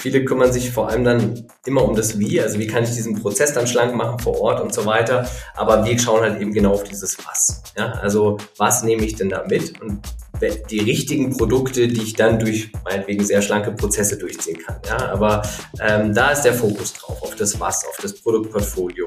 Viele kümmern sich vor allem dann immer um das Wie, also wie kann ich diesen Prozess dann schlank machen vor Ort und so weiter. Aber wir schauen halt eben genau auf dieses Was. Ja? Also was nehme ich denn da mit und die richtigen Produkte, die ich dann durch meinetwegen sehr schlanke Prozesse durchziehen kann. Ja? Aber ähm, da ist der Fokus drauf, auf das Was, auf das Produktportfolio.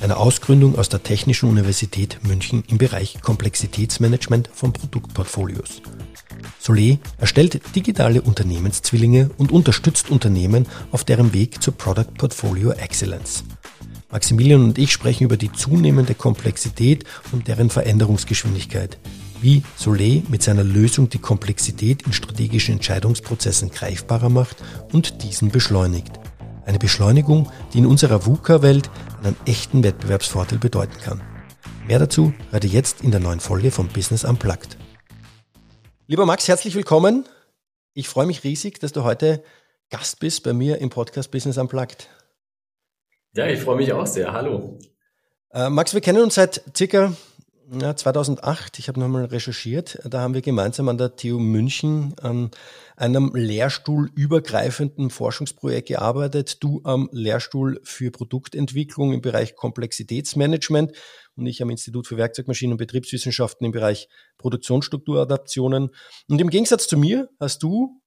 einer Ausgründung aus der Technischen Universität München im Bereich Komplexitätsmanagement von Produktportfolios. Soleil erstellt digitale Unternehmenszwillinge und unterstützt Unternehmen auf deren Weg zur Product Portfolio Excellence. Maximilian und ich sprechen über die zunehmende Komplexität und deren Veränderungsgeschwindigkeit, wie Soleil mit seiner Lösung die Komplexität in strategischen Entscheidungsprozessen greifbarer macht und diesen beschleunigt. Eine Beschleunigung, die in unserer VUCA-Welt einen echten Wettbewerbsvorteil bedeuten kann. Mehr dazu hört ihr jetzt in der neuen Folge von Business Unplugged. Lieber Max, herzlich willkommen. Ich freue mich riesig, dass du heute Gast bist bei mir im Podcast Business Unplugged. Ja, ich freue mich auch sehr. Hallo. Äh, Max, wir kennen uns seit circa ja, 2008, ich habe nochmal recherchiert, da haben wir gemeinsam an der TU München an einem lehrstuhlübergreifenden Forschungsprojekt gearbeitet. Du am Lehrstuhl für Produktentwicklung im Bereich Komplexitätsmanagement und ich am Institut für Werkzeugmaschinen und Betriebswissenschaften im Bereich Produktionsstrukturadaptionen. Und im Gegensatz zu mir hast du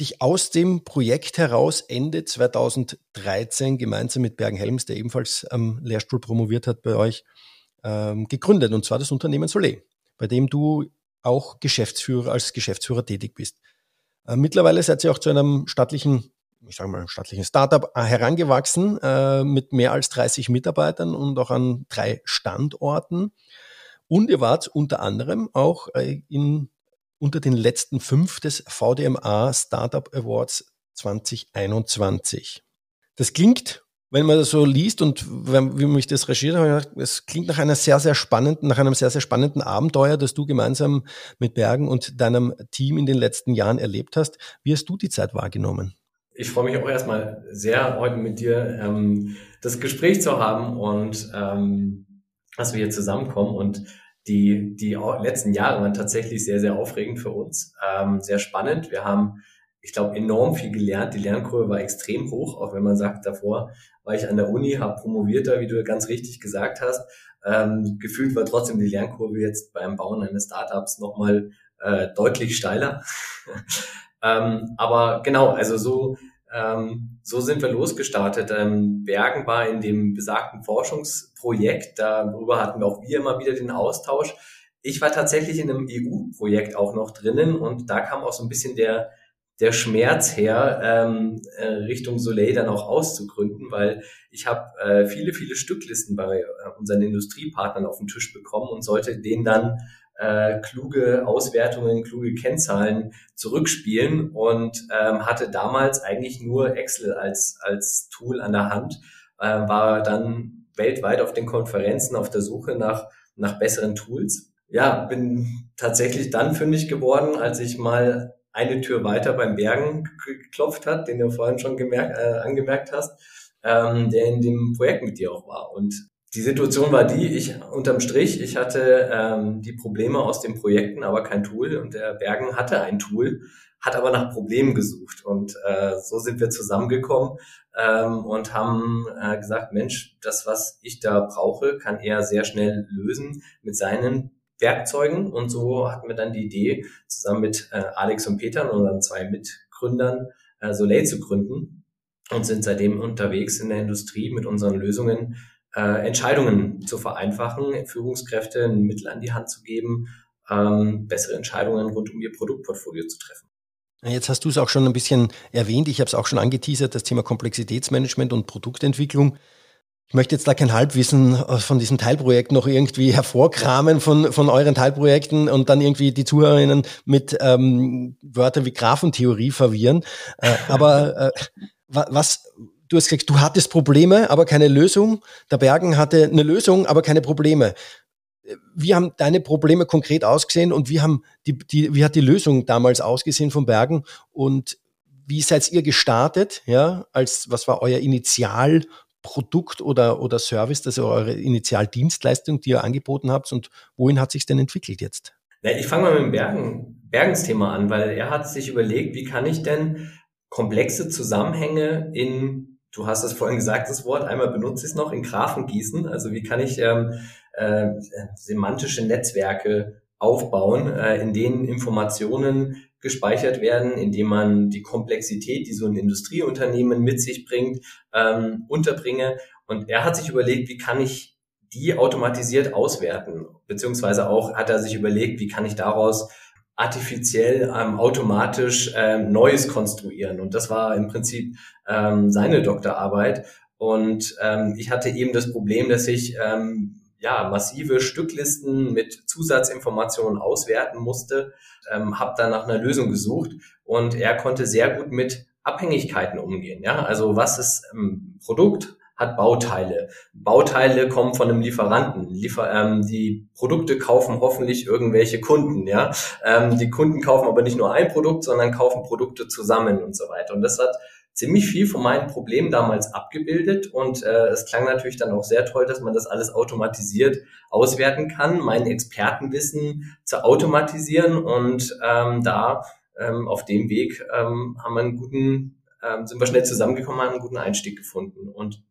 dich aus dem Projekt heraus Ende 2013 gemeinsam mit Bergen-Helms, der ebenfalls am Lehrstuhl promoviert hat bei euch, ähm, gegründet, und zwar das Unternehmen Soleil, bei dem du auch Geschäftsführer, als Geschäftsführer tätig bist. Äh, mittlerweile seid ihr auch zu einem staatlichen, ich sage mal, staatlichen Startup äh, herangewachsen, äh, mit mehr als 30 Mitarbeitern und auch an drei Standorten. Und ihr wart unter anderem auch äh, in, unter den letzten fünf des VDMA Startup Awards 2021. Das klingt wenn man das so liest und wenn, wie mich das regiert habe, es klingt nach einer sehr, sehr spannenden, nach einem sehr, sehr spannenden Abenteuer, das du gemeinsam mit Bergen und deinem Team in den letzten Jahren erlebt hast. Wie hast du die Zeit wahrgenommen? Ich freue mich auch erstmal sehr, heute mit dir ähm, das Gespräch zu haben und ähm, dass wir hier zusammenkommen und die, die letzten Jahre waren tatsächlich sehr, sehr aufregend für uns, ähm, sehr spannend. Wir haben ich glaube, enorm viel gelernt. Die Lernkurve war extrem hoch, auch wenn man sagt, davor war ich an der Uni, habe promoviert da, wie du ganz richtig gesagt hast. Ähm, gefühlt war trotzdem die Lernkurve jetzt beim Bauen eines Startups nochmal äh, deutlich steiler. ähm, aber genau, also so, ähm, so sind wir losgestartet. Ähm, Bergen war in dem besagten Forschungsprojekt, darüber hatten wir auch wir immer wieder den Austausch. Ich war tatsächlich in einem EU-Projekt auch noch drinnen und da kam auch so ein bisschen der, der Schmerz her, ähm, äh, Richtung Soleil dann auch auszugründen, weil ich habe äh, viele, viele Stücklisten bei äh, unseren Industriepartnern auf den Tisch bekommen und sollte denen dann äh, kluge Auswertungen, kluge Kennzahlen zurückspielen und ähm, hatte damals eigentlich nur Excel als, als Tool an der Hand, äh, war dann weltweit auf den Konferenzen auf der Suche nach, nach besseren Tools. Ja, bin tatsächlich dann fündig geworden, als ich mal eine Tür weiter beim Bergen geklopft hat, den du vorhin schon gemerkt, äh, angemerkt hast, ähm, der in dem Projekt mit dir auch war. Und die Situation war die, ich unterm Strich, ich hatte ähm, die Probleme aus den Projekten, aber kein Tool. Und der Bergen hatte ein Tool, hat aber nach Problemen gesucht. Und äh, so sind wir zusammengekommen ähm, und haben äh, gesagt, Mensch, das, was ich da brauche, kann er sehr schnell lösen mit seinen Werkzeugen und so hatten wir dann die Idee, zusammen mit äh, Alex und Peter und unseren zwei Mitgründern äh, Soleil zu gründen und sind seitdem unterwegs in der Industrie mit unseren Lösungen äh, Entscheidungen zu vereinfachen, Führungskräfte ein Mittel an die Hand zu geben, ähm, bessere Entscheidungen rund um ihr Produktportfolio zu treffen. Jetzt hast du es auch schon ein bisschen erwähnt, ich habe es auch schon angeteasert, das Thema Komplexitätsmanagement und Produktentwicklung. Ich möchte jetzt da kein Halbwissen äh, von diesem Teilprojekt noch irgendwie hervorkramen von, von euren Teilprojekten und dann irgendwie die Zuhörerinnen mit ähm, Wörtern wie Graphentheorie verwirren. Äh, aber äh, was, du hast gesagt, du hattest Probleme, aber keine Lösung. Der Bergen hatte eine Lösung, aber keine Probleme. Wie haben deine Probleme konkret ausgesehen und wie haben die, die, wie hat die Lösung damals ausgesehen von Bergen und wie seid ihr gestartet? Ja, als was war euer Initialprodukt oder, oder Service, also eure Initialdienstleistung, die ihr angeboten habt und wohin hat sich denn entwickelt jetzt? Ich fange mal mit dem Bergen, Bergensthema an, weil er hat sich überlegt, wie kann ich denn komplexe Zusammenhänge in, du hast es vorhin gesagt, das Wort, einmal benutze ich es noch, in Graphen gießen. Also wie kann ich ähm, äh, semantische Netzwerke aufbauen, äh, in denen Informationen gespeichert werden, indem man die Komplexität, die so ein Industrieunternehmen mit sich bringt, ähm, unterbringe. Und er hat sich überlegt, wie kann ich die automatisiert auswerten? Beziehungsweise auch hat er sich überlegt, wie kann ich daraus artifiziell ähm, automatisch ähm, Neues konstruieren. Und das war im Prinzip ähm, seine Doktorarbeit. Und ähm, ich hatte eben das Problem, dass ich ähm, ja massive Stücklisten mit Zusatzinformationen auswerten musste, ähm, habe dann nach einer Lösung gesucht und er konnte sehr gut mit Abhängigkeiten umgehen. Ja, also was ist ähm, Produkt? hat Bauteile. Bauteile kommen von einem Lieferanten. Liefer ähm, die Produkte kaufen hoffentlich irgendwelche Kunden. Ja, ähm, die Kunden kaufen aber nicht nur ein Produkt, sondern kaufen Produkte zusammen und so weiter. Und das hat ziemlich viel von meinen Problemen damals abgebildet. Und äh, es klang natürlich dann auch sehr toll, dass man das alles automatisiert auswerten kann, mein Expertenwissen zu automatisieren. Und ähm, da ähm, auf dem Weg ähm, haben wir einen guten, ähm, sind wir schnell zusammengekommen, haben einen guten Einstieg gefunden. Und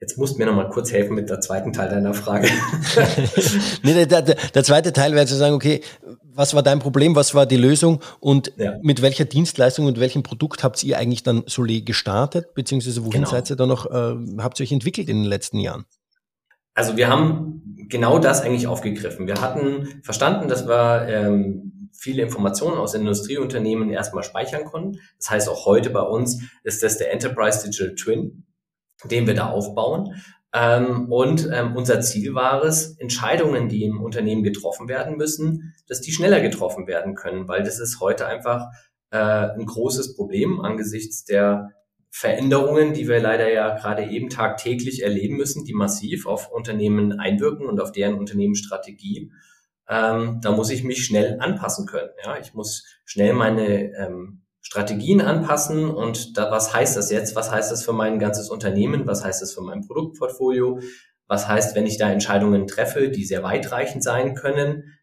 Jetzt musst du mir noch mal kurz helfen mit der zweiten Teil deiner Frage. nee, der, der, der, zweite Teil wäre zu sagen, okay, was war dein Problem, was war die Lösung und ja. mit welcher Dienstleistung und welchem Produkt habt ihr eigentlich dann Solé gestartet, beziehungsweise wohin genau. seid ihr dann noch, äh, habt ihr euch entwickelt in den letzten Jahren? Also wir haben genau das eigentlich aufgegriffen. Wir hatten verstanden, dass wir ähm, viele Informationen aus Industrieunternehmen erstmal speichern konnten. Das heißt, auch heute bei uns ist das der Enterprise Digital Twin den wir da aufbauen. Ähm, und ähm, unser Ziel war es, Entscheidungen, die im Unternehmen getroffen werden müssen, dass die schneller getroffen werden können, weil das ist heute einfach äh, ein großes Problem angesichts der Veränderungen, die wir leider ja gerade eben tagtäglich erleben müssen, die massiv auf Unternehmen einwirken und auf deren Unternehmensstrategie. Ähm, da muss ich mich schnell anpassen können. Ja, ich muss schnell meine ähm, Strategien anpassen und da, was heißt das jetzt? Was heißt das für mein ganzes Unternehmen? Was heißt das für mein Produktportfolio? Was heißt, wenn ich da Entscheidungen treffe, die sehr weitreichend sein können?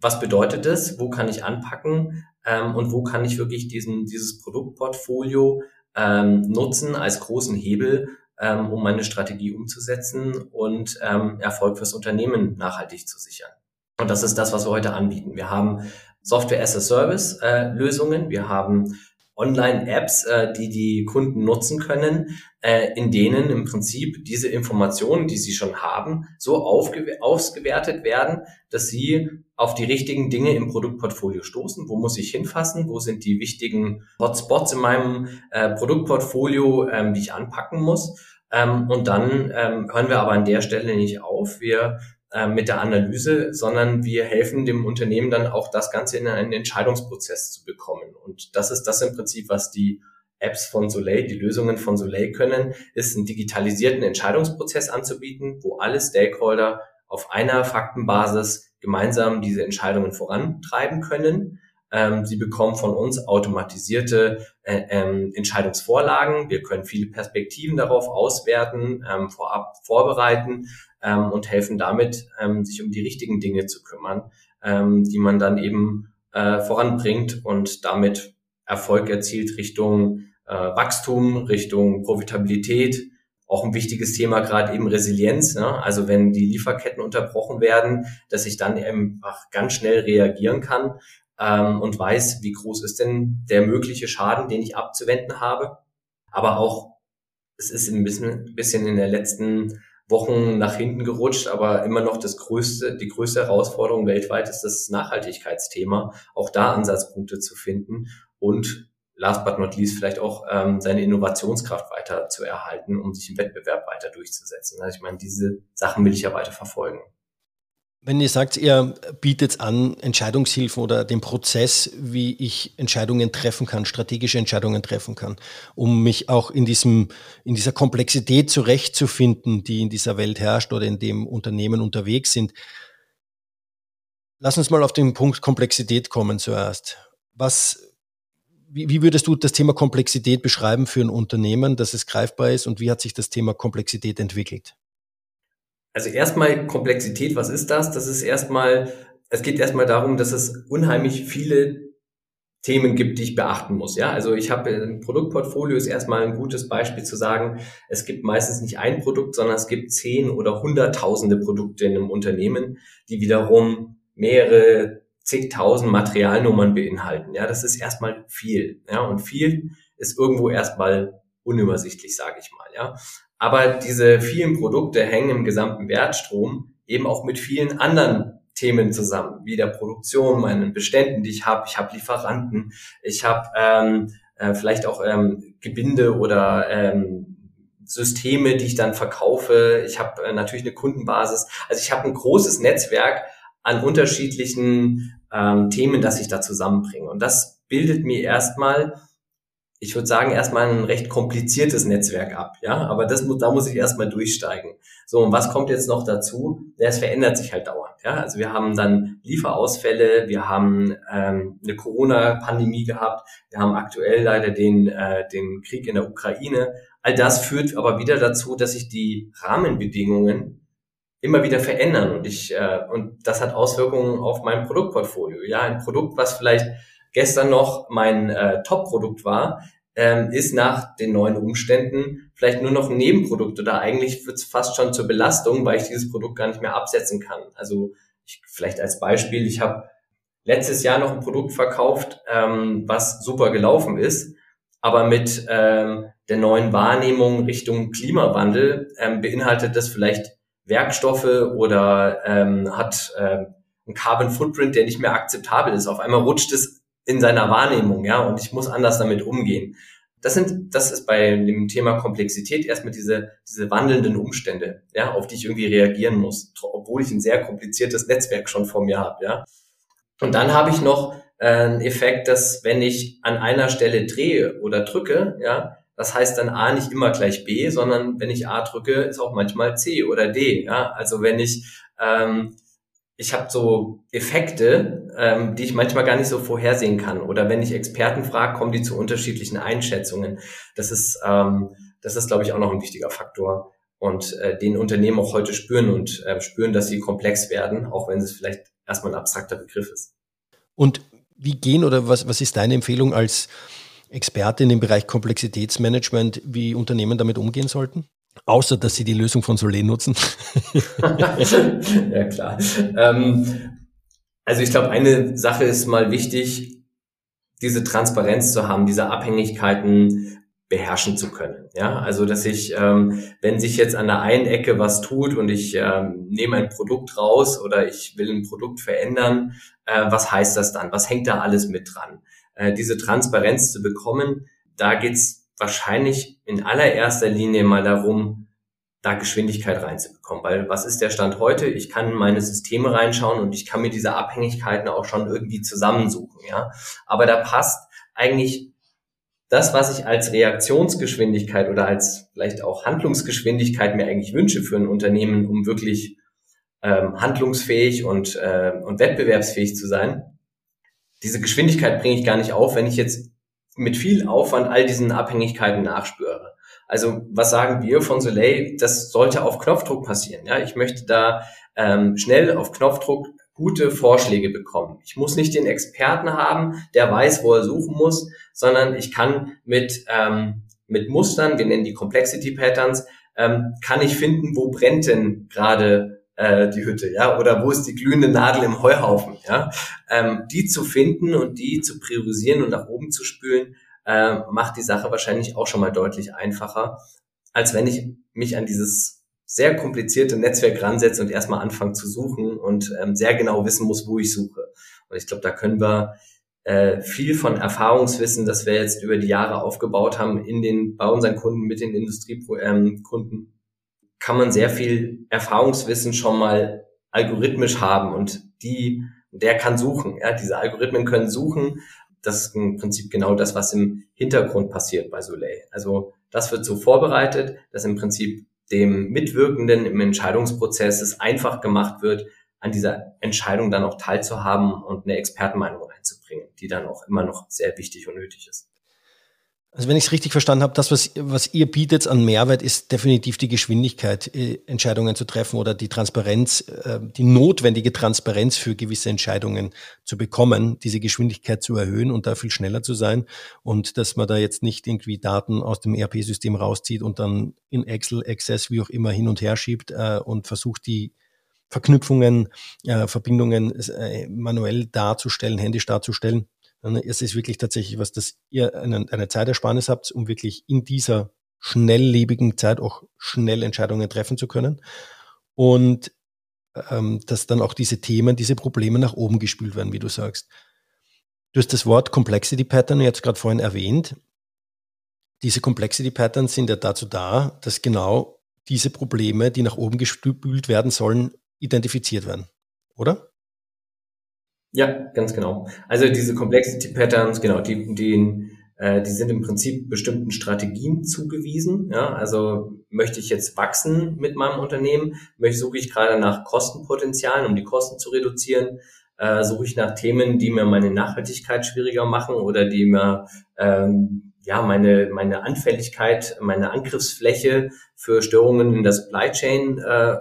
Was bedeutet das? Wo kann ich anpacken? Ähm, und wo kann ich wirklich diesen, dieses Produktportfolio ähm, nutzen als großen Hebel, ähm, um meine Strategie umzusetzen und ähm, Erfolg fürs Unternehmen nachhaltig zu sichern? Und das ist das, was wir heute anbieten. Wir haben Software as a Service äh, Lösungen. Wir haben Online-Apps, äh, die die Kunden nutzen können, äh, in denen im Prinzip diese Informationen, die sie schon haben, so ausgewertet werden, dass sie auf die richtigen Dinge im Produktportfolio stoßen. Wo muss ich hinfassen? Wo sind die wichtigen Hotspots in meinem äh, Produktportfolio, ähm, die ich anpacken muss? Ähm, und dann ähm, hören wir aber an der Stelle nicht auf. Wir äh, mit der Analyse, sondern wir helfen dem Unternehmen dann auch das Ganze in einen Entscheidungsprozess zu bekommen. Und das ist das im Prinzip, was die Apps von Soleil, die Lösungen von Soleil können, ist einen digitalisierten Entscheidungsprozess anzubieten, wo alle Stakeholder auf einer Faktenbasis gemeinsam diese Entscheidungen vorantreiben können. Ähm, sie bekommen von uns automatisierte äh, ähm, Entscheidungsvorlagen. Wir können viele Perspektiven darauf auswerten, ähm, vorab vorbereiten ähm, und helfen damit, ähm, sich um die richtigen Dinge zu kümmern, ähm, die man dann eben äh, voranbringt und damit Erfolg erzielt Richtung äh, Wachstum, Richtung Profitabilität. Auch ein wichtiges Thema gerade eben Resilienz. Ne? Also wenn die Lieferketten unterbrochen werden, dass ich dann einfach ganz schnell reagieren kann ähm, und weiß, wie groß ist denn der mögliche Schaden, den ich abzuwenden habe. Aber auch, es ist ein bisschen, bisschen in der letzten Wochen nach hinten gerutscht, aber immer noch das größte, die größte Herausforderung weltweit ist das Nachhaltigkeitsthema, auch da Ansatzpunkte zu finden und last but not least vielleicht auch ähm, seine Innovationskraft weiter zu erhalten, um sich im Wettbewerb weiter durchzusetzen. Also ich meine, diese Sachen will ich ja weiter verfolgen. Wenn ihr sagt, ihr bietet an Entscheidungshilfen oder den Prozess, wie ich Entscheidungen treffen kann, strategische Entscheidungen treffen kann, um mich auch in diesem, in dieser Komplexität zurechtzufinden, die in dieser Welt herrscht oder in dem Unternehmen unterwegs sind. Lass uns mal auf den Punkt Komplexität kommen zuerst. Was, wie, wie würdest du das Thema Komplexität beschreiben für ein Unternehmen, dass es greifbar ist und wie hat sich das Thema Komplexität entwickelt? Also erstmal Komplexität, was ist das? Das ist erstmal, es geht erstmal darum, dass es unheimlich viele Themen gibt, die ich beachten muss. Ja, also ich habe ein Produktportfolio ist erstmal ein gutes Beispiel zu sagen. Es gibt meistens nicht ein Produkt, sondern es gibt zehn oder hunderttausende Produkte in einem Unternehmen, die wiederum mehrere zigtausend Materialnummern beinhalten. Ja, das ist erstmal viel. Ja, und viel ist irgendwo erstmal unübersichtlich, sage ich mal. Ja, aber diese vielen Produkte hängen im gesamten Wertstrom eben auch mit vielen anderen Themen zusammen, wie der Produktion, meinen Beständen, die ich habe. Ich habe Lieferanten, ich habe ähm, äh, vielleicht auch ähm, Gebinde oder ähm, Systeme, die ich dann verkaufe. Ich habe äh, natürlich eine Kundenbasis. Also ich habe ein großes Netzwerk an unterschiedlichen ähm, Themen, das ich da zusammenbringe. Und das bildet mir erstmal ich würde sagen, erstmal ein recht kompliziertes Netzwerk ab, ja, aber das muss, da muss ich erstmal durchsteigen. So, und was kommt jetzt noch dazu? Ja, es verändert sich halt dauernd, ja. Also wir haben dann Lieferausfälle, wir haben ähm, eine Corona-Pandemie gehabt, wir haben aktuell leider den, äh, den Krieg in der Ukraine. All das führt aber wieder dazu, dass sich die Rahmenbedingungen immer wieder verändern und ich äh, und das hat Auswirkungen auf mein Produktportfolio. Ja, ein Produkt, was vielleicht gestern noch mein äh, Top-Produkt war, ähm, ist nach den neuen Umständen vielleicht nur noch ein Nebenprodukt oder eigentlich wird es fast schon zur Belastung, weil ich dieses Produkt gar nicht mehr absetzen kann. Also ich, vielleicht als Beispiel, ich habe letztes Jahr noch ein Produkt verkauft, ähm, was super gelaufen ist, aber mit ähm, der neuen Wahrnehmung Richtung Klimawandel ähm, beinhaltet das vielleicht Werkstoffe oder ähm, hat äh, einen Carbon Footprint, der nicht mehr akzeptabel ist. Auf einmal rutscht es in seiner Wahrnehmung, ja, und ich muss anders damit umgehen. Das sind, das ist bei dem Thema Komplexität erstmal diese, diese wandelnden Umstände, ja, auf die ich irgendwie reagieren muss, obwohl ich ein sehr kompliziertes Netzwerk schon vor mir habe, ja. Und dann habe ich noch äh, einen Effekt, dass wenn ich an einer Stelle drehe oder drücke, ja, das heißt dann A nicht immer gleich B, sondern wenn ich A drücke, ist auch manchmal C oder D, ja. Also wenn ich ähm, ich habe so Effekte, ähm, die ich manchmal gar nicht so vorhersehen kann. Oder wenn ich Experten frage, kommen die zu unterschiedlichen Einschätzungen. Das ist, ähm, das ist, glaube ich, auch noch ein wichtiger Faktor. Und äh, den Unternehmen auch heute spüren und äh, spüren, dass sie komplex werden, auch wenn es vielleicht erstmal ein abstrakter Begriff ist. Und wie gehen oder was, was ist deine Empfehlung als Experte in dem Bereich Komplexitätsmanagement, wie Unternehmen damit umgehen sollten? Außer, dass sie die Lösung von Soleil nutzen. ja, klar. Ähm, also ich glaube, eine Sache ist mal wichtig, diese Transparenz zu haben, diese Abhängigkeiten beherrschen zu können. Ja, also dass ich, ähm, wenn sich jetzt an der einen Ecke was tut und ich ähm, nehme ein Produkt raus oder ich will ein Produkt verändern, äh, was heißt das dann? Was hängt da alles mit dran? Äh, diese Transparenz zu bekommen, da geht's wahrscheinlich in allererster Linie mal darum, da Geschwindigkeit reinzubekommen. Weil was ist der Stand heute? Ich kann in meine Systeme reinschauen und ich kann mir diese Abhängigkeiten auch schon irgendwie zusammensuchen, ja. Aber da passt eigentlich das, was ich als Reaktionsgeschwindigkeit oder als vielleicht auch Handlungsgeschwindigkeit mir eigentlich wünsche für ein Unternehmen, um wirklich ähm, handlungsfähig und, äh, und wettbewerbsfähig zu sein. Diese Geschwindigkeit bringe ich gar nicht auf, wenn ich jetzt mit viel Aufwand all diesen Abhängigkeiten nachspüre. Also was sagen wir von Soleil? Das sollte auf Knopfdruck passieren. Ja, ich möchte da ähm, schnell auf Knopfdruck gute Vorschläge bekommen. Ich muss nicht den Experten haben, der weiß, wo er suchen muss, sondern ich kann mit ähm, mit Mustern, wir nennen die Complexity Patterns, ähm, kann ich finden, wo brennt denn gerade äh, die Hütte, ja, oder wo ist die glühende Nadel im Heuhaufen, ja, ähm, die zu finden und die zu priorisieren und nach oben zu spülen, äh, macht die Sache wahrscheinlich auch schon mal deutlich einfacher, als wenn ich mich an dieses sehr komplizierte Netzwerk ransetze und erstmal anfange zu suchen und ähm, sehr genau wissen muss, wo ich suche. Und ich glaube, da können wir äh, viel von Erfahrungswissen, das wir jetzt über die Jahre aufgebaut haben in den, bei unseren Kunden, mit den Industriekunden, ähm, kann man sehr viel Erfahrungswissen schon mal algorithmisch haben und die, der kann suchen. Ja, diese Algorithmen können suchen. Das ist im Prinzip genau das, was im Hintergrund passiert bei Soleil. Also das wird so vorbereitet, dass im Prinzip dem Mitwirkenden im Entscheidungsprozess es einfach gemacht wird, an dieser Entscheidung dann auch teilzuhaben und eine Expertenmeinung reinzubringen, die dann auch immer noch sehr wichtig und nötig ist. Also wenn ich es richtig verstanden habe, das, was, was ihr bietet an Mehrwert, ist definitiv die Geschwindigkeit, äh, Entscheidungen zu treffen oder die Transparenz, äh, die notwendige Transparenz für gewisse Entscheidungen zu bekommen, diese Geschwindigkeit zu erhöhen und da viel schneller zu sein und dass man da jetzt nicht irgendwie Daten aus dem ERP-System rauszieht und dann in Excel, Access, wie auch immer hin und her schiebt äh, und versucht, die Verknüpfungen, Verbindungen manuell darzustellen, händisch darzustellen es ist wirklich tatsächlich was, dass ihr eine, Zeitersparnis habt, um wirklich in dieser schnelllebigen Zeit auch schnell Entscheidungen treffen zu können. Und ähm, dass dann auch diese Themen, diese Probleme nach oben gespült werden, wie du sagst. Du hast das Wort Complexity Pattern jetzt gerade vorhin erwähnt. Diese Complexity Patterns sind ja dazu da, dass genau diese Probleme, die nach oben gespült werden sollen, identifiziert werden, oder? Ja, ganz genau. Also diese Complexity Patterns, genau, die, die, äh, die sind im Prinzip bestimmten Strategien zugewiesen. Ja, also möchte ich jetzt wachsen mit meinem Unternehmen, möchte suche ich gerade nach Kostenpotenzialen, um die Kosten zu reduzieren, äh, suche ich nach Themen, die mir meine Nachhaltigkeit schwieriger machen oder die mir ähm, ja meine meine Anfälligkeit, meine Angriffsfläche für Störungen in der Supply Chain äh,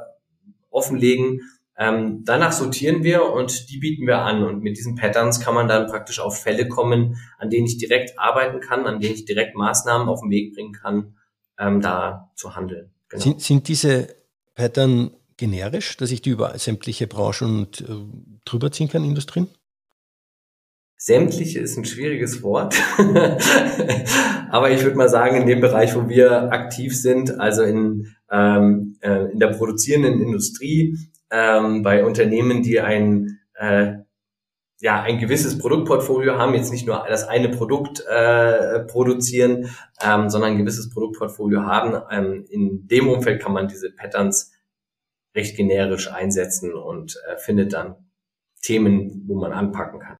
offenlegen ähm, danach sortieren wir und die bieten wir an. Und mit diesen Patterns kann man dann praktisch auf Fälle kommen, an denen ich direkt arbeiten kann, an denen ich direkt Maßnahmen auf den Weg bringen kann, ähm, da zu handeln. Genau. Sind, sind diese Pattern generisch, dass ich die über sämtliche Branchen und, äh, drüber ziehen kann, Industrien? Sämtliche ist ein schwieriges Wort, aber ich würde mal sagen, in dem Bereich, wo wir aktiv sind, also in, ähm, äh, in der produzierenden Industrie, ähm, bei Unternehmen, die ein äh, ja ein gewisses Produktportfolio haben, jetzt nicht nur das eine Produkt äh, produzieren, ähm, sondern ein gewisses Produktportfolio haben. Ähm, in dem Umfeld kann man diese Patterns recht generisch einsetzen und äh, findet dann Themen, wo man anpacken kann.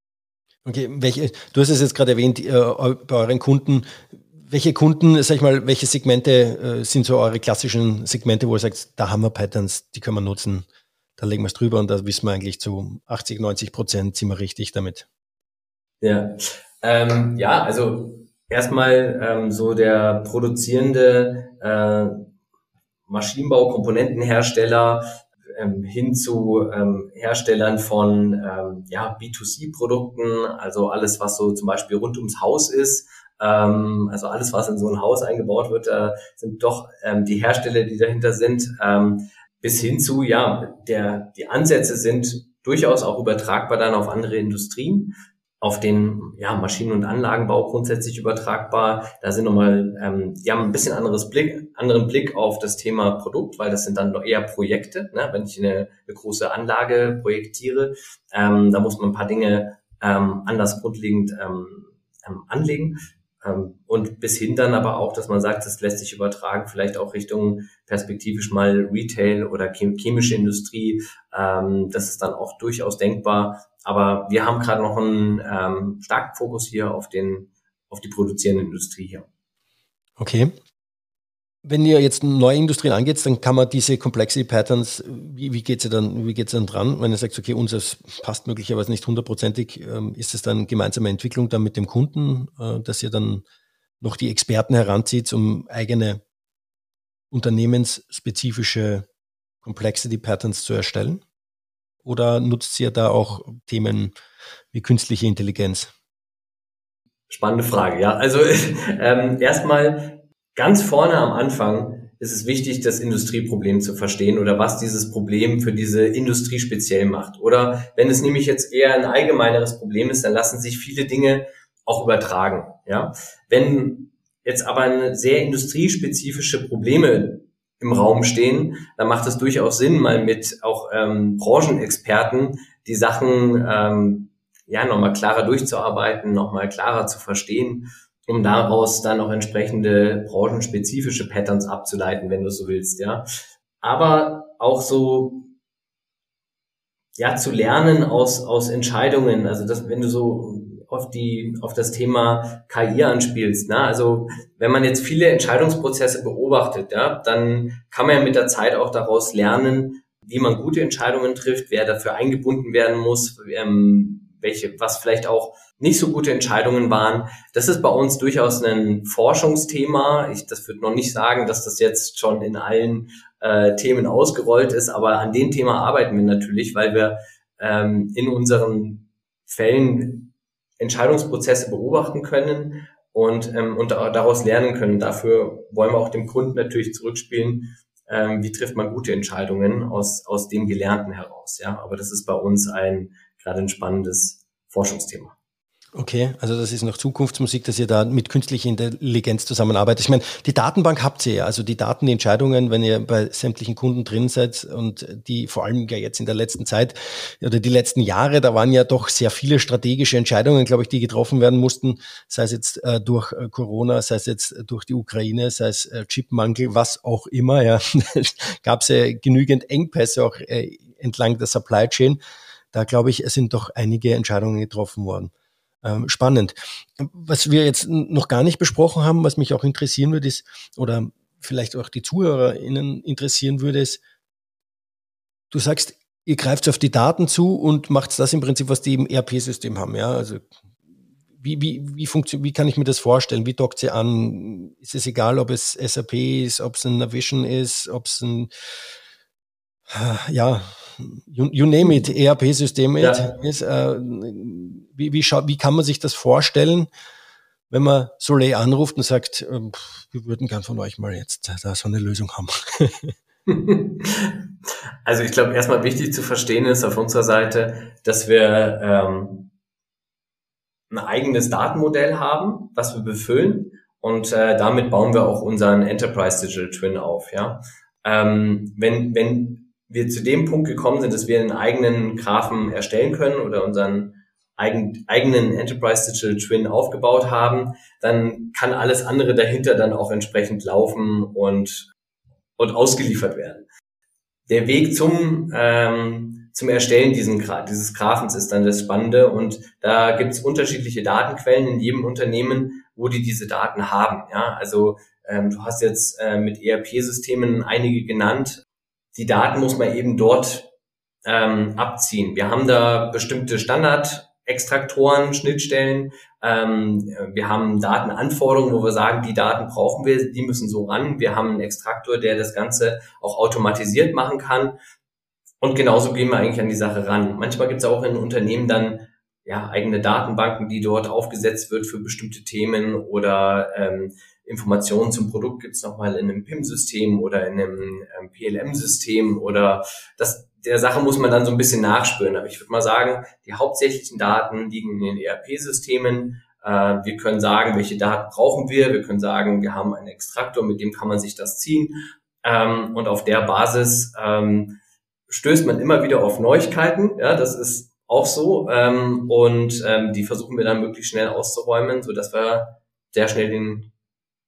Okay, welche, du hast es jetzt gerade erwähnt, äh, bei euren Kunden, welche Kunden, sag ich mal, welche Segmente äh, sind so eure klassischen Segmente, wo ihr sagt, da haben wir Patterns, die können wir nutzen? Da legen wir es drüber und da wissen wir eigentlich zu 80, 90 Prozent sind wir richtig damit. Ja, ähm, ja also erstmal ähm, so der produzierende äh, Maschinenbau, Komponentenhersteller ähm, hin zu ähm, Herstellern von ähm, ja, B2C-Produkten, also alles, was so zum Beispiel rund ums Haus ist, ähm, also alles, was in so ein Haus eingebaut wird, sind doch ähm, die Hersteller, die dahinter sind, ähm, bis hin zu, ja, der, die Ansätze sind durchaus auch übertragbar dann auf andere Industrien, auf den ja, Maschinen- und Anlagenbau grundsätzlich übertragbar. Da sind nochmal, ähm, die haben ein bisschen anderes Blick, anderen Blick auf das Thema Produkt, weil das sind dann eher Projekte. Ne? Wenn ich eine, eine große Anlage projektiere, ähm, da muss man ein paar Dinge ähm, anders grundlegend ähm, ähm anlegen. Ähm, und bis hin dann aber auch, dass man sagt, das lässt sich übertragen, vielleicht auch Richtung perspektivisch mal Retail oder chemische Industrie. Ähm, das ist dann auch durchaus denkbar. Aber wir haben gerade noch einen ähm, starken Fokus hier auf den, auf die produzierende Industrie hier. Okay. Wenn ihr jetzt neue Industrien angeht, dann kann man diese Complexity Patterns, wie, wie geht es dann, wie geht's dann dran? Wenn ihr sagt, okay, unseres passt möglicherweise nicht hundertprozentig, ähm, ist es dann gemeinsame Entwicklung dann mit dem Kunden, äh, dass ihr dann noch die Experten heranzieht, um eigene unternehmensspezifische Complexity Patterns zu erstellen? Oder nutzt ihr da auch Themen wie künstliche Intelligenz? Spannende Frage, ja. Also ähm, erstmal ganz vorne am Anfang ist es wichtig, das Industrieproblem zu verstehen oder was dieses Problem für diese Industrie speziell macht. Oder wenn es nämlich jetzt eher ein allgemeineres Problem ist, dann lassen sich viele Dinge auch übertragen. Ja, wenn jetzt aber sehr industriespezifische Probleme im Raum stehen, dann macht es durchaus Sinn, mal mit auch ähm, Branchenexperten die Sachen ähm, ja nochmal klarer durchzuarbeiten, nochmal klarer zu verstehen, um daraus dann auch entsprechende branchenspezifische Patterns abzuleiten, wenn du so willst, ja. Aber auch so ja zu lernen aus aus Entscheidungen, also das, wenn du so auf die auf das Thema KI anspielst. Ne? Also wenn man jetzt viele Entscheidungsprozesse beobachtet, ja, dann kann man ja mit der Zeit auch daraus lernen, wie man gute Entscheidungen trifft, wer dafür eingebunden werden muss, ähm, welche, was vielleicht auch nicht so gute Entscheidungen waren. Das ist bei uns durchaus ein Forschungsthema. Ich, das würde noch nicht sagen, dass das jetzt schon in allen äh, Themen ausgerollt ist, aber an dem Thema arbeiten wir natürlich, weil wir ähm, in unseren Fällen Entscheidungsprozesse beobachten können und, ähm, und daraus lernen können. Dafür wollen wir auch dem Kunden natürlich zurückspielen, ähm, wie trifft man gute Entscheidungen aus, aus dem Gelernten heraus. Ja, aber das ist bei uns ein gerade ein spannendes Forschungsthema. Okay, also das ist noch Zukunftsmusik, dass ihr da mit künstlicher Intelligenz zusammenarbeitet. Ich meine, die Datenbank habt ihr ja, also die Daten, die Entscheidungen, wenn ihr bei sämtlichen Kunden drin seid und die vor allem ja jetzt in der letzten Zeit oder die letzten Jahre, da waren ja doch sehr viele strategische Entscheidungen, glaube ich, die getroffen werden mussten, sei es jetzt äh, durch äh, Corona, sei es jetzt durch die Ukraine, sei es äh, Chipmangel, was auch immer, ja, gab es ja genügend Engpässe auch äh, entlang der Supply Chain. Da glaube ich, es sind doch einige Entscheidungen getroffen worden. Ähm, spannend. Was wir jetzt noch gar nicht besprochen haben, was mich auch interessieren würde, ist, oder vielleicht auch die ZuhörerInnen interessieren würde, ist, du sagst, ihr greift auf die Daten zu und macht das im Prinzip, was die im ERP-System haben, ja? Also wie, wie, wie, funktioniert, wie kann ich mir das vorstellen? Wie dockt sie an? Ist es egal, ob es SAP ist, ob es ein Navision ist, ob es ein ja, you, you name it, ERP-System ja. ist. Äh, wie, wie, wie kann man sich das vorstellen, wenn man Soleil anruft und sagt, äh, wir würden gern von euch mal jetzt da so eine Lösung haben? also ich glaube, erstmal wichtig zu verstehen ist auf unserer Seite, dass wir ähm, ein eigenes Datenmodell haben, was wir befüllen und äh, damit bauen wir auch unseren Enterprise Digital Twin auf. Ja, ähm, wenn wenn wir zu dem Punkt gekommen sind, dass wir einen eigenen Graphen erstellen können oder unseren eigen, eigenen Enterprise Digital Twin aufgebaut haben, dann kann alles andere dahinter dann auch entsprechend laufen und, und ausgeliefert werden. Der Weg zum, ähm, zum Erstellen diesen, dieses Graphens ist dann das Spannende und da gibt es unterschiedliche Datenquellen in jedem Unternehmen, wo die diese Daten haben. Ja, also ähm, du hast jetzt äh, mit ERP-Systemen einige genannt, die Daten muss man eben dort ähm, abziehen. Wir haben da bestimmte Standardextraktoren, Schnittstellen. Ähm, wir haben Datenanforderungen, wo wir sagen, die Daten brauchen wir, die müssen so ran. Wir haben einen Extraktor, der das Ganze auch automatisiert machen kann. Und genauso gehen wir eigentlich an die Sache ran. Manchmal gibt es auch in Unternehmen dann ja, eigene Datenbanken, die dort aufgesetzt wird für bestimmte Themen oder ähm, Informationen zum Produkt gibt es nochmal in einem PIM-System oder in einem ähm, PLM-System oder das, der Sache muss man dann so ein bisschen nachspüren. Aber ich würde mal sagen, die hauptsächlichen Daten liegen in den ERP-Systemen. Äh, wir können sagen, welche Daten brauchen wir. Wir können sagen, wir haben einen Extraktor, mit dem kann man sich das ziehen. Ähm, und auf der Basis ähm, stößt man immer wieder auf Neuigkeiten. Ja, das ist auch so. Und die versuchen wir dann möglichst schnell auszuräumen, so dass wir sehr schnell den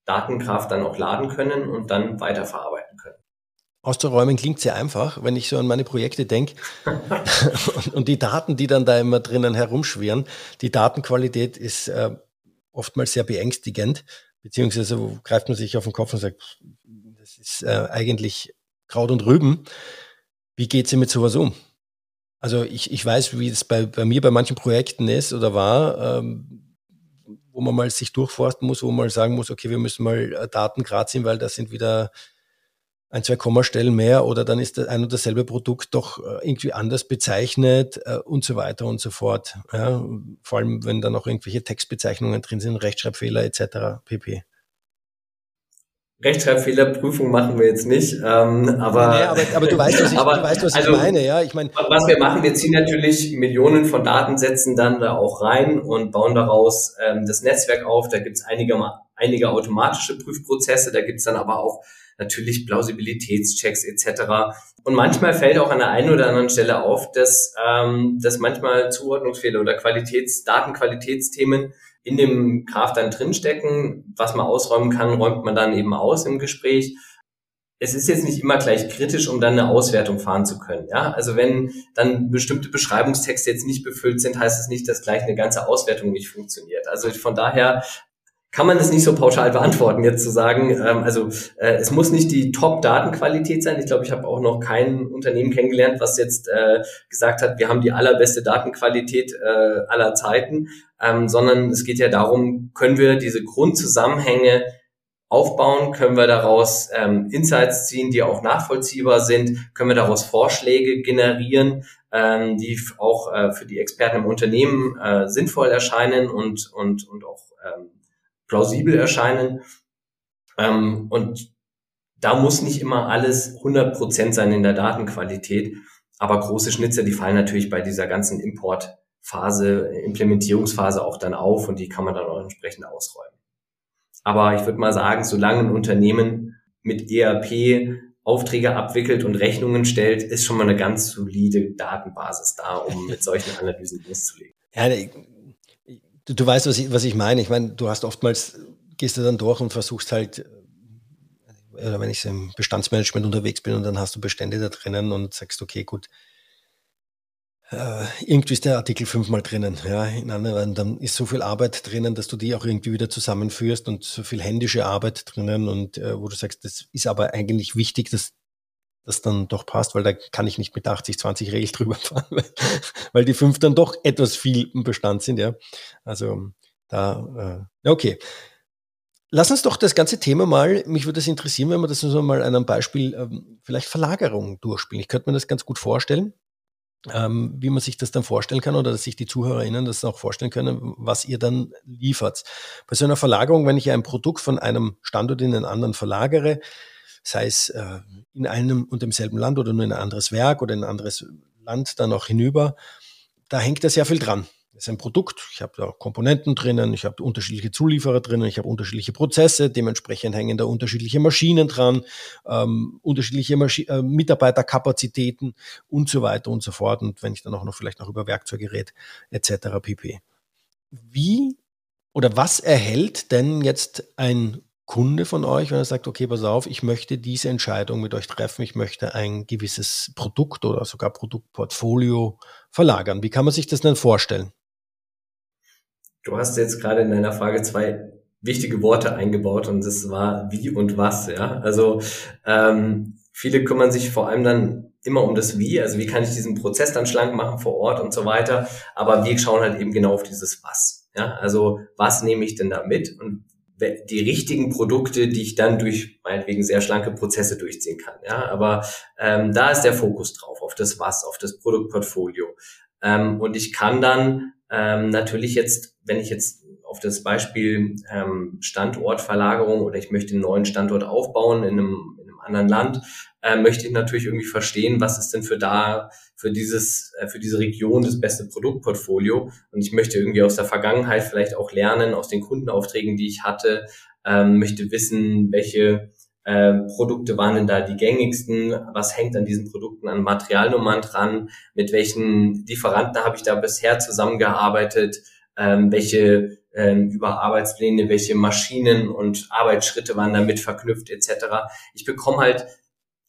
Datenkraft dann auch laden können und dann weiterverarbeiten können. Auszuräumen klingt sehr einfach, wenn ich so an meine Projekte denke. und, und, die Daten, die dann da immer drinnen herumschwirren, die Datenqualität ist äh, oftmals sehr beängstigend, beziehungsweise greift man sich auf den Kopf und sagt, das ist äh, eigentlich Kraut und Rüben. Wie geht sie mit sowas um? Also ich, ich weiß, wie es bei, bei mir bei manchen Projekten ist oder war. Ähm, wo man mal sich durchforsten muss, wo man mal sagen muss, okay, wir müssen mal äh, Daten grad ziehen, weil da sind wieder ein, zwei Kommastellen mehr oder dann ist ein und dasselbe Produkt doch äh, irgendwie anders bezeichnet äh, und so weiter und so fort. Ja, vor allem, wenn da noch irgendwelche Textbezeichnungen drin sind, Rechtschreibfehler etc. pp. Rechtschreibfehlerprüfung machen wir jetzt nicht, ähm, aber, nee, aber, aber du weißt, was ich, aber, weißt, was also, ich meine, ja. Ich meine, was wir machen, wir ziehen natürlich Millionen von Datensätzen dann da auch rein und bauen daraus ähm, das Netzwerk auf. Da gibt es einige, einige automatische Prüfprozesse, da gibt es dann aber auch natürlich Plausibilitätschecks etc. Und manchmal fällt auch an der einen oder anderen Stelle auf, dass, ähm, dass manchmal Zuordnungsfehler oder Qualitäts-, Datenqualitätsthemen in dem Graph dann drinstecken. Was man ausräumen kann, räumt man dann eben aus im Gespräch es ist jetzt nicht immer gleich kritisch, um dann eine Auswertung fahren zu können. Ja, also wenn dann bestimmte Beschreibungstexte jetzt nicht befüllt sind, heißt es nicht, dass gleich eine ganze Auswertung nicht funktioniert. Also von daher kann man das nicht so pauschal beantworten, jetzt zu sagen, ähm, also äh, es muss nicht die Top-Datenqualität sein. Ich glaube, ich habe auch noch kein Unternehmen kennengelernt, was jetzt äh, gesagt hat, wir haben die allerbeste Datenqualität äh, aller Zeiten, ähm, sondern es geht ja darum, können wir diese Grundzusammenhänge aufbauen? Können wir daraus ähm, Insights ziehen, die auch nachvollziehbar sind? Können wir daraus Vorschläge generieren, ähm, die auch äh, für die Experten im Unternehmen äh, sinnvoll erscheinen und, und, und auch ähm, plausibel erscheinen? Ähm, und da muss nicht immer alles 100% sein in der Datenqualität, aber große Schnitzer, die fallen natürlich bei dieser ganzen Importphase, Implementierungsphase auch dann auf und die kann man dann auch entsprechend ausräumen. Aber ich würde mal sagen, solange ein Unternehmen mit ERP Aufträge abwickelt und Rechnungen stellt, ist schon mal eine ganz solide Datenbasis da, um mit solchen Analysen loszulegen. Ja, du, du weißt, was ich, was ich meine. Ich meine, du hast oftmals, gehst du dann durch und versuchst halt, äh, oder wenn ich im Bestandsmanagement unterwegs bin und dann hast du Bestände da drinnen und sagst, okay, gut, äh, irgendwie ist der Artikel fünfmal drinnen. Ja, in anderen, dann ist so viel Arbeit drinnen, dass du die auch irgendwie wieder zusammenführst und so viel händische Arbeit drinnen und äh, wo du sagst, das ist aber eigentlich wichtig, dass das dann doch passt, weil da kann ich nicht mit 80-20 Regel drüber fahren, weil, weil die fünf dann doch etwas viel im Bestand sind, ja. Also da, äh, okay. Lass uns doch das ganze Thema mal, mich würde es interessieren, wenn wir das so mal an einem Beispiel ähm, vielleicht Verlagerung durchspielen. Ich könnte mir das ganz gut vorstellen ähm, wie man sich das dann vorstellen kann oder dass sich die ZuhörerInnen das auch vorstellen können, was ihr dann liefert. Bei so einer Verlagerung, wenn ich ein Produkt von einem Standort in einen anderen verlagere, sei es äh, in einem und demselben Land oder nur in ein anderes Werk oder in ein anderes Land dann auch hinüber, da hängt ja sehr viel dran. Ist ein Produkt, ich habe da Komponenten drinnen, ich habe unterschiedliche Zulieferer drinnen, ich habe unterschiedliche Prozesse, dementsprechend hängen da unterschiedliche Maschinen dran, ähm, unterschiedliche Maschi äh, Mitarbeiterkapazitäten und so weiter und so fort. Und wenn ich dann auch noch vielleicht noch über Werkzeuge rede, etc. pp. Wie oder was erhält denn jetzt ein Kunde von euch, wenn er sagt, okay, pass auf, ich möchte diese Entscheidung mit euch treffen, ich möchte ein gewisses Produkt oder sogar Produktportfolio verlagern. Wie kann man sich das denn vorstellen? Du hast jetzt gerade in deiner Frage zwei wichtige Worte eingebaut und das war wie und was, ja. Also ähm, viele kümmern sich vor allem dann immer um das Wie, also wie kann ich diesen Prozess dann schlank machen vor Ort und so weiter. Aber wir schauen halt eben genau auf dieses Was. Ja, also was nehme ich denn da mit und die richtigen Produkte, die ich dann durch meinetwegen sehr schlanke Prozesse durchziehen kann. Ja, aber ähm, da ist der Fokus drauf, auf das Was, auf das Produktportfolio. Ähm, und ich kann dann ähm, natürlich jetzt, wenn ich jetzt auf das Beispiel ähm, Standortverlagerung oder ich möchte einen neuen Standort aufbauen in einem, in einem anderen Land, äh, möchte ich natürlich irgendwie verstehen, was ist denn für da, für dieses, äh, für diese Region das beste Produktportfolio. Und ich möchte irgendwie aus der Vergangenheit vielleicht auch lernen, aus den Kundenaufträgen, die ich hatte, ähm, möchte wissen, welche äh, Produkte waren denn da die gängigsten, was hängt an diesen Produkten an Materialnummern dran, mit welchen Lieferanten habe ich da bisher zusammengearbeitet, ähm, welche ähm, über Arbeitspläne, welche Maschinen und Arbeitsschritte waren damit verknüpft etc. Ich bekomme halt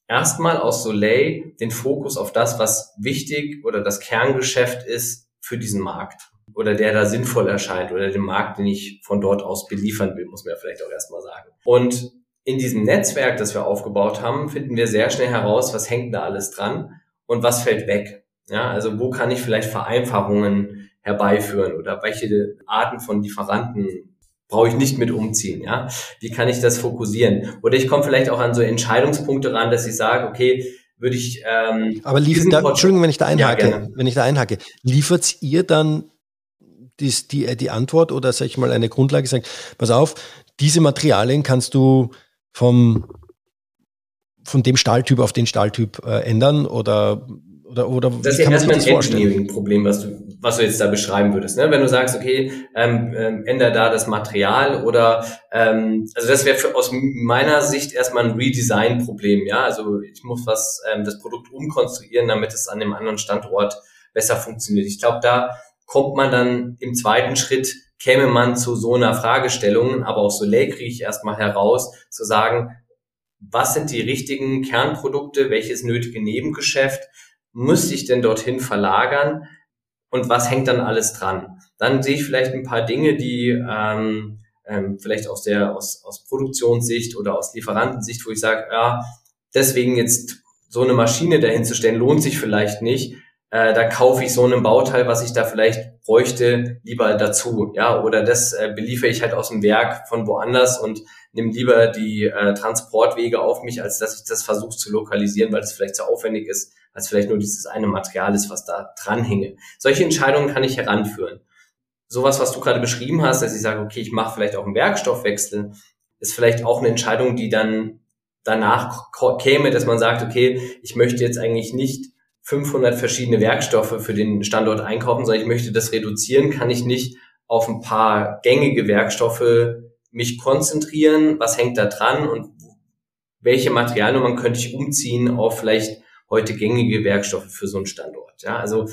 erstmal aus Soleil den Fokus auf das, was wichtig oder das Kerngeschäft ist für diesen Markt oder der da sinnvoll erscheint oder den Markt, den ich von dort aus beliefern will, muss man ja vielleicht auch erstmal sagen. Und in diesem Netzwerk, das wir aufgebaut haben, finden wir sehr schnell heraus, was hängt da alles dran und was fällt weg. Ja, also wo kann ich vielleicht Vereinfachungen herbeiführen oder welche Arten von Lieferanten brauche ich nicht mit umziehen, ja? Wie kann ich das fokussieren? Oder ich komme vielleicht auch an so Entscheidungspunkte ran, dass ich sage, okay, würde ich ähm, Aber liefert da, Entschuldigung, wenn ich da einhake, ja, wenn ich da einhake, liefert ihr dann die, die, die Antwort oder sag ich mal eine Grundlage sagen, pass auf, diese Materialien kannst du vom, von dem Stahltyp auf den Stahltyp äh, ändern oder oder, oder das ist ja erstmal ein Engineering-Problem, was du, was du jetzt da beschreiben würdest. Ne? Wenn du sagst, okay, ähm, ähm, ändere da das Material oder ähm, also das wäre aus meiner Sicht erstmal ein Redesign-Problem. Ja, also ich muss was ähm, das Produkt umkonstruieren, damit es an dem anderen Standort besser funktioniert. Ich glaube, da kommt man dann im zweiten Schritt käme man zu so einer Fragestellung, aber auch so kriege ich erstmal heraus, zu sagen, was sind die richtigen Kernprodukte, welches nötige Nebengeschäft müsste ich denn dorthin verlagern? und was hängt dann alles dran. Dann sehe ich vielleicht ein paar Dinge, die ähm, ähm, vielleicht aus der aus, aus Produktionssicht oder aus Lieferantensicht, wo ich sage, ja, deswegen jetzt so eine Maschine dahinzustellen, lohnt sich vielleicht nicht. Äh, da kaufe ich so ein Bauteil, was ich da vielleicht bräuchte, lieber dazu. Ja, oder das äh, beliefere ich halt aus dem Werk von woanders und nehme lieber die äh, Transportwege auf mich, als dass ich das versuche zu lokalisieren, weil es vielleicht zu aufwendig ist als vielleicht nur dieses eine Material ist, was da dranhänge. Solche Entscheidungen kann ich heranführen. Sowas, was du gerade beschrieben hast, dass ich sage, okay, ich mache vielleicht auch einen Werkstoffwechsel, ist vielleicht auch eine Entscheidung, die dann danach käme, dass man sagt, okay, ich möchte jetzt eigentlich nicht 500 verschiedene Werkstoffe für den Standort einkaufen, sondern ich möchte das reduzieren, kann ich nicht auf ein paar gängige Werkstoffe mich konzentrieren, was hängt da dran und welche Materialnummern könnte ich umziehen auf vielleicht heute gängige Werkstoffe für so einen Standort. Ja, also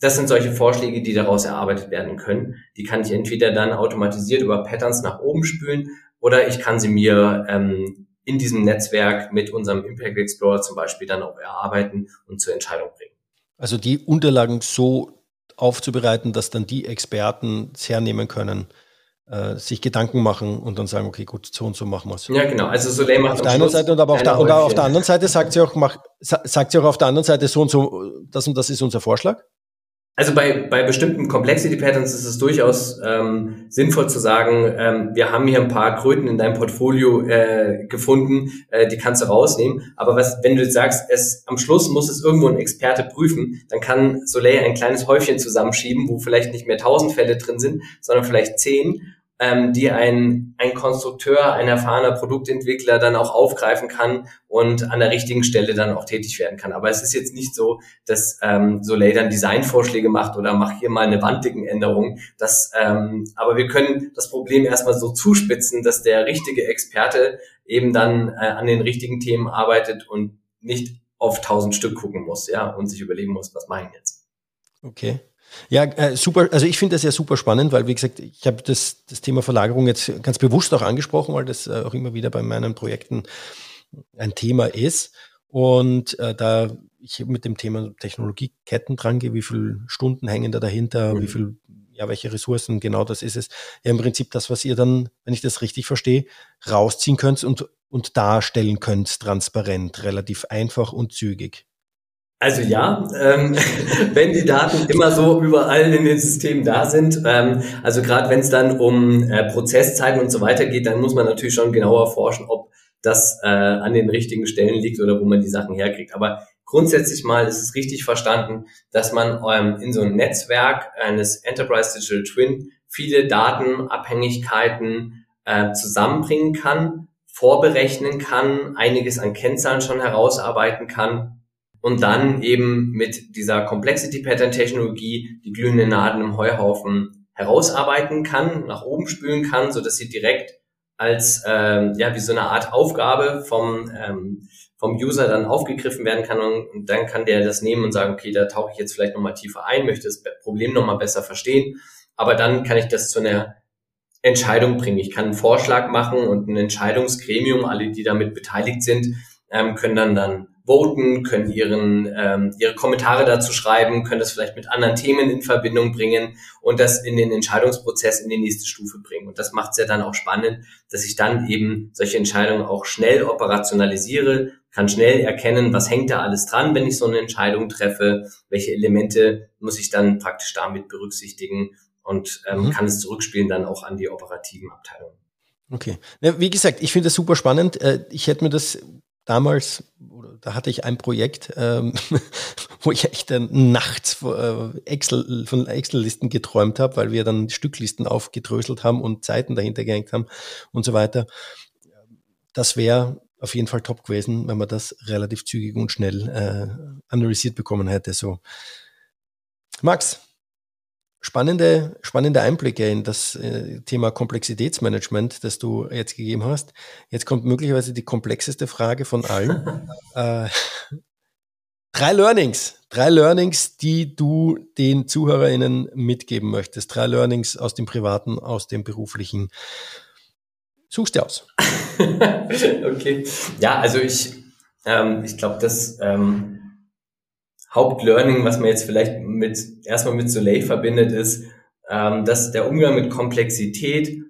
das sind solche Vorschläge, die daraus erarbeitet werden können. Die kann ich entweder dann automatisiert über Patterns nach oben spülen oder ich kann sie mir ähm, in diesem Netzwerk mit unserem Impact Explorer zum Beispiel dann auch erarbeiten und zur Entscheidung bringen. Also die Unterlagen so aufzubereiten, dass dann die Experten es hernehmen können, äh, sich Gedanken machen und dann sagen, okay, gut, so und so machen wir es. Ja, genau. Also Soleil macht auf der einen Seite und aber auf der, und auf der anderen Seite sagt sie auch, mach, sagt sie auch auf der anderen Seite so und so, das und das ist unser Vorschlag. Also bei, bei bestimmten Complexity Patterns ist es durchaus ähm, sinnvoll zu sagen, ähm, wir haben hier ein paar Kröten in deinem Portfolio äh, gefunden, äh, die kannst du rausnehmen. Aber was, wenn du jetzt sagst, es am Schluss muss es irgendwo ein Experte prüfen, dann kann Soleil ein kleines Häufchen zusammenschieben, wo vielleicht nicht mehr tausend Fälle drin sind, sondern vielleicht zehn ähm, die ein, ein Konstrukteur, ein erfahrener Produktentwickler dann auch aufgreifen kann und an der richtigen Stelle dann auch tätig werden kann. Aber es ist jetzt nicht so, dass ähm, Soleil dann Designvorschläge macht oder mach hier mal eine Wanddickenänderung. Das, ähm, aber wir können das Problem erstmal so zuspitzen, dass der richtige Experte eben dann äh, an den richtigen Themen arbeitet und nicht auf tausend Stück gucken muss, ja, und sich überlegen muss, was mache ich jetzt. Okay. Ja, äh, super. Also ich finde das ja super spannend, weil wie gesagt, ich habe das, das Thema Verlagerung jetzt ganz bewusst auch angesprochen, weil das äh, auch immer wieder bei meinen Projekten ein Thema ist. Und äh, da ich mit dem Thema Technologieketten drangehe, wie viele Stunden hängen da dahinter, mhm. wie viel, ja, welche Ressourcen, genau das ist es. Ja, im Prinzip das, was ihr dann, wenn ich das richtig verstehe, rausziehen könnt und, und darstellen könnt, transparent, relativ einfach und zügig. Also ja, ähm, wenn die Daten immer so überall in den Systemen da sind, ähm, also gerade wenn es dann um äh, Prozesszeiten und so weiter geht, dann muss man natürlich schon genauer forschen, ob das äh, an den richtigen Stellen liegt oder wo man die Sachen herkriegt. Aber grundsätzlich mal ist es richtig verstanden, dass man ähm, in so einem Netzwerk eines Enterprise Digital Twin viele Datenabhängigkeiten äh, zusammenbringen kann, vorberechnen kann, einiges an Kennzahlen schon herausarbeiten kann und dann eben mit dieser Complexity Pattern Technologie die glühenden Nadeln im Heuhaufen herausarbeiten kann, nach oben spülen kann, so dass sie direkt als ähm, ja wie so eine Art Aufgabe vom ähm, vom User dann aufgegriffen werden kann und, und dann kann der das nehmen und sagen, okay, da tauche ich jetzt vielleicht nochmal tiefer ein, möchte das Problem nochmal besser verstehen, aber dann kann ich das zu einer Entscheidung bringen. Ich kann einen Vorschlag machen und ein Entscheidungsgremium, alle, die damit beteiligt sind, ähm, können dann dann voten, können ihren, ähm, ihre Kommentare dazu schreiben, können das vielleicht mit anderen Themen in Verbindung bringen und das in den Entscheidungsprozess in die nächste Stufe bringen. Und das macht es ja dann auch spannend, dass ich dann eben solche Entscheidungen auch schnell operationalisiere, kann schnell erkennen, was hängt da alles dran, wenn ich so eine Entscheidung treffe, welche Elemente muss ich dann praktisch damit berücksichtigen und ähm, mhm. kann es zurückspielen dann auch an die operativen Abteilungen. Okay. Wie gesagt, ich finde das super spannend. Äh, ich hätte mir das damals, da hatte ich ein Projekt, ähm, wo ich echt dann nachts äh, Excel, von Excel-Listen geträumt habe, weil wir dann Stücklisten aufgedröselt haben und Zeiten dahinter gehängt haben und so weiter. Das wäre auf jeden Fall top gewesen, wenn man das relativ zügig und schnell äh, analysiert bekommen hätte. So. Max, spannende, spannende Einblicke in das äh, Thema Komplexitätsmanagement, das du jetzt gegeben hast. Jetzt kommt möglicherweise die komplexeste Frage von allen. äh, drei Learnings, drei Learnings, die du den ZuhörerInnen mitgeben möchtest. Drei Learnings aus dem Privaten, aus dem Beruflichen. Suchst du aus. okay. Ja, also ich, ähm, ich glaube, das ähm, Hauptlearning, was man jetzt vielleicht mit erstmal mit Soleil verbindet, ist, ähm, dass der Umgang mit Komplexität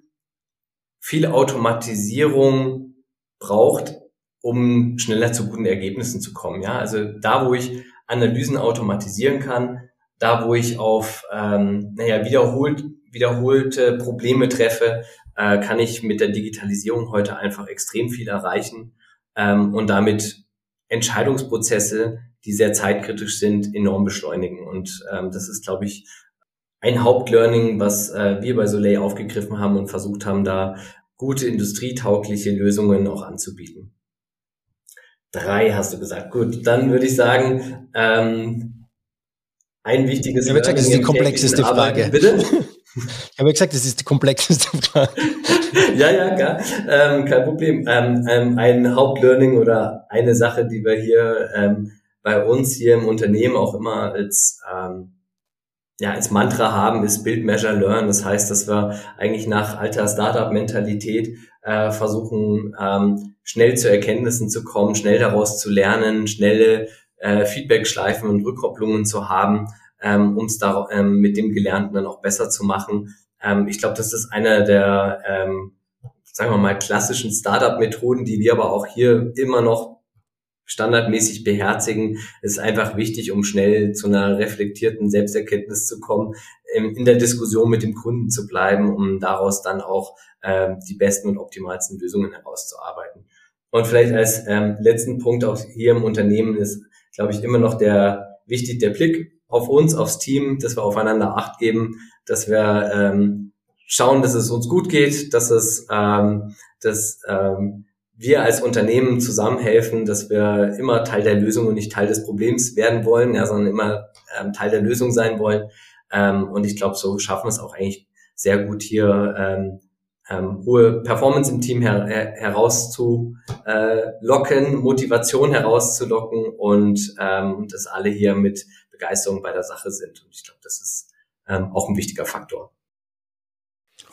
viel Automatisierung braucht, um schneller zu guten Ergebnissen zu kommen. Ja, also da, wo ich Analysen automatisieren kann, da, wo ich auf ähm, naja, wiederholt, wiederholte Probleme treffe, äh, kann ich mit der Digitalisierung heute einfach extrem viel erreichen ähm, und damit Entscheidungsprozesse die sehr zeitkritisch sind, enorm beschleunigen. Und ähm, das ist, glaube ich, ein Hauptlearning, was äh, wir bei Soleil aufgegriffen haben und versucht haben, da gute industrietaugliche Lösungen auch anzubieten. Drei hast du gesagt. Gut, dann würde ich sagen, ähm, ein wichtiges. Ich habe gesagt, das ist die komplexeste Frage. Bitte? Ich habe gesagt, das ist die komplexeste Frage. ja, ja, klar. Ähm, kein Problem. Ähm, ähm, ein Hauptlearning oder eine Sache, die wir hier ähm, bei uns hier im Unternehmen auch immer als, ähm, ja, als Mantra haben, ist Build, Measure, Learn. Das heißt, dass wir eigentlich nach alter Startup-Mentalität äh, versuchen, ähm, schnell zu Erkenntnissen zu kommen, schnell daraus zu lernen, schnelle äh, Feedback-Schleifen und Rückkopplungen zu haben, ähm, um es ähm, mit dem Gelernten dann auch besser zu machen. Ähm, ich glaube, das ist einer der, ähm, sagen wir mal, klassischen Startup-Methoden, die wir aber auch hier immer noch standardmäßig beherzigen, ist einfach wichtig, um schnell zu einer reflektierten Selbsterkenntnis zu kommen, in der Diskussion mit dem Kunden zu bleiben, um daraus dann auch ähm, die besten und optimalsten Lösungen herauszuarbeiten. Und vielleicht als ähm, letzten Punkt auch hier im Unternehmen ist, glaube ich, immer noch der wichtig der Blick auf uns, aufs Team, dass wir aufeinander Acht geben, dass wir ähm, schauen, dass es uns gut geht, dass es ähm, dass ähm, wir als Unternehmen zusammenhelfen, dass wir immer Teil der Lösung und nicht Teil des Problems werden wollen, ja, sondern immer ähm, Teil der Lösung sein wollen. Ähm, und ich glaube, so schaffen wir es auch eigentlich sehr gut hier ähm, ähm, hohe Performance im Team her her herauszulocken, äh, Motivation herauszulocken und ähm, dass alle hier mit Begeisterung bei der Sache sind. Und ich glaube, das ist ähm, auch ein wichtiger Faktor.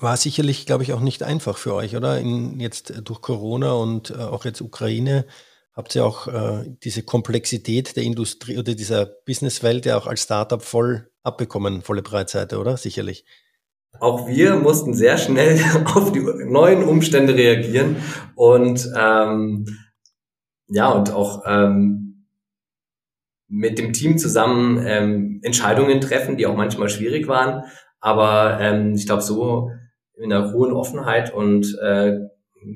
War sicherlich, glaube ich, auch nicht einfach für euch, oder? In, jetzt äh, durch Corona und äh, auch jetzt Ukraine habt ihr auch äh, diese Komplexität der Industrie oder dieser Businesswelt ja auch als Startup voll abbekommen, volle Breitseite, oder? Sicherlich. Auch wir mussten sehr schnell auf die neuen Umstände reagieren und ähm, ja und auch ähm, mit dem Team zusammen ähm, Entscheidungen treffen, die auch manchmal schwierig waren. Aber ähm, ich glaube, so in einer hohen Offenheit und äh,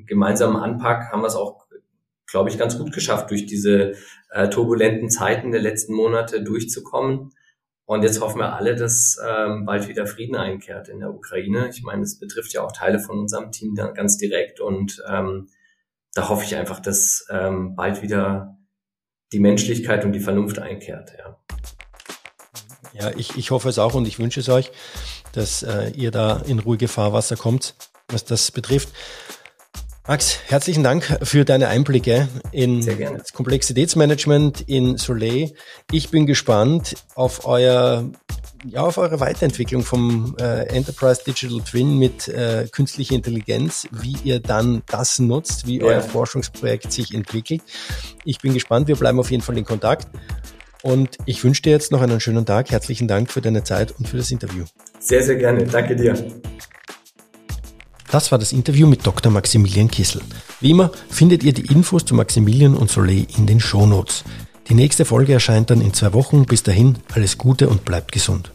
gemeinsamen Anpack haben wir es auch, glaube ich, ganz gut geschafft, durch diese äh, turbulenten Zeiten der letzten Monate durchzukommen. Und jetzt hoffen wir alle, dass ähm, bald wieder Frieden einkehrt in der Ukraine. Ich meine, es betrifft ja auch Teile von unserem Team dann ganz direkt. Und ähm, da hoffe ich einfach, dass ähm, bald wieder die Menschlichkeit und die Vernunft einkehrt. Ja, ja ich, ich hoffe es auch und ich wünsche es euch dass äh, ihr da in ruhige Fahrwasser kommt, was das betrifft. Max, herzlichen Dank für deine Einblicke in das Komplexitätsmanagement in Soleil. Ich bin gespannt auf euer ja, auf eure Weiterentwicklung vom äh, Enterprise Digital Twin mit äh, künstlicher Intelligenz, wie ihr dann das nutzt, wie ja. euer Forschungsprojekt sich entwickelt. Ich bin gespannt, wir bleiben auf jeden Fall in Kontakt und ich wünsche dir jetzt noch einen schönen Tag. Herzlichen Dank für deine Zeit und für das Interview. Sehr, sehr gerne. Danke dir. Das war das Interview mit Dr. Maximilian Kissel. Wie immer findet ihr die Infos zu Maximilian und Soleil in den Shownotes. Die nächste Folge erscheint dann in zwei Wochen. Bis dahin alles Gute und bleibt gesund.